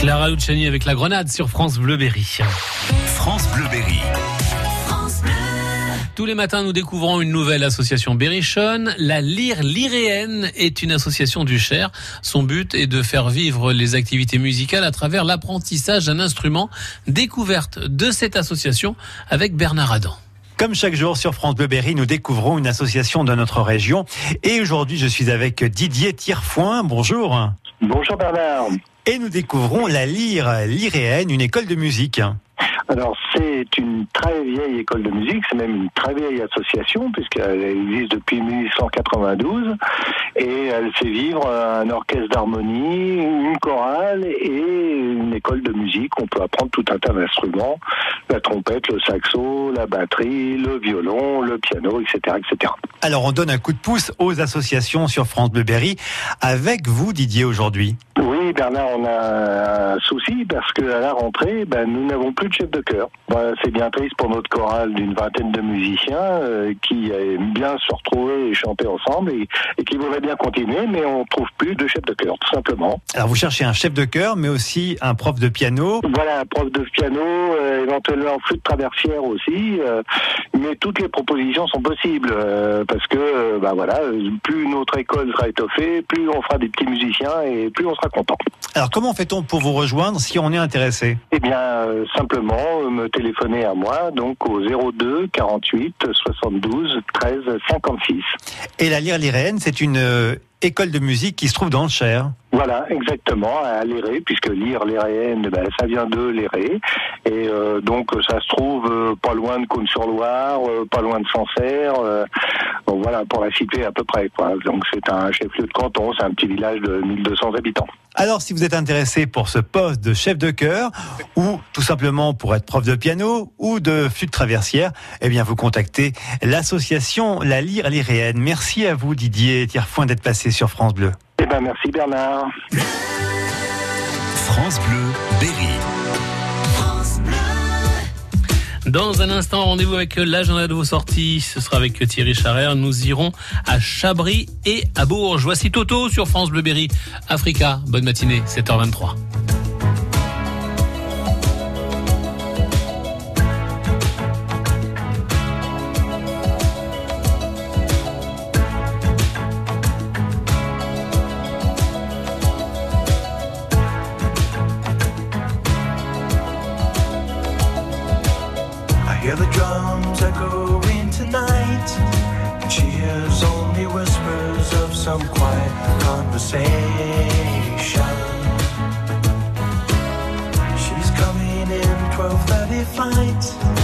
Clara Luciani avec la grenade sur France Bleuberry. France Bleuberry. Tous les matins, nous découvrons une nouvelle association berrichonne. La Lyre Lyréenne est une association du Cher. Son but est de faire vivre les activités musicales à travers l'apprentissage d'un instrument. Découverte de cette association avec Bernard Adam. Comme chaque jour sur France Bleu Berry, nous découvrons une association de notre région. Et aujourd'hui, je suis avec Didier Tirfoin. Bonjour. Bonjour Bernard. Et nous découvrons la Lyre Lyréenne, une école de musique. Alors c'est une très vieille école de musique, c'est même une très vieille association puisqu'elle existe depuis 1892 et elle fait vivre un orchestre d'harmonie, une chorale et une école de musique. On peut apprendre tout un tas d'instruments, la trompette, le saxo, la batterie, le violon, le piano, etc., etc. Alors on donne un coup de pouce aux associations sur France Bleu Berry avec vous Didier aujourd'hui. Oui Bernard, on a un souci parce qu'à la rentrée, ben, nous n'avons plus de chef de chœur. Ben, c'est bien triste pour notre chorale d'une vingtaine de musiciens euh, qui aiment bien se retrouver et chanter ensemble et, et qui voudraient bien continuer, mais on trouve plus de chef de chœur, tout simplement. Alors vous cherchez un chef de chœur, mais aussi un prof de piano. Voilà, un prof de piano, euh, éventuellement flûte traversière aussi, euh, mais toutes les propositions sont possibles euh, parce que, ben voilà, plus notre école sera étoffée, plus on fera des petits musiciens et plus on sera content. Alors comment fait-on pour vous rejoindre si on est intéressé Eh bien, euh, simplement euh, me téléphoner à moi, donc au 02 48 72 13 56. Et la Lyre Lyréenne, c'est une euh, école de musique qui se trouve dans le Cher. Voilà, exactement, à Léré, puisque lire Léréenne, ben, ça vient de Léré. Et euh, donc, ça se trouve euh, pas loin de Cône-sur-Loire, euh, pas loin de Sancerre. voilà, pour la situer à peu près. Quoi. Donc, c'est un chef-lieu de canton, c'est un petit village de 1200 habitants. Alors si vous êtes intéressé pour ce poste de chef de chœur ou tout simplement pour être prof de piano ou de flûte traversière, eh bien vous contactez l'association La Lyre Lyréenne. Merci à vous Didier Tierfoin d'être passé sur France Bleu. Eh ben, merci Bernard. France Bleu Berry. Dans un instant, rendez-vous avec l'agenda de vos sorties. Ce sera avec Thierry Charrer. Nous irons à Chabris et à Bourges. Voici Toto sur France Bleu Berry. Africa. Bonne matinée, 7h23. Drums echoing tonight. And she hears only whispers of some quiet conversation. She's coming in 12:30 flight.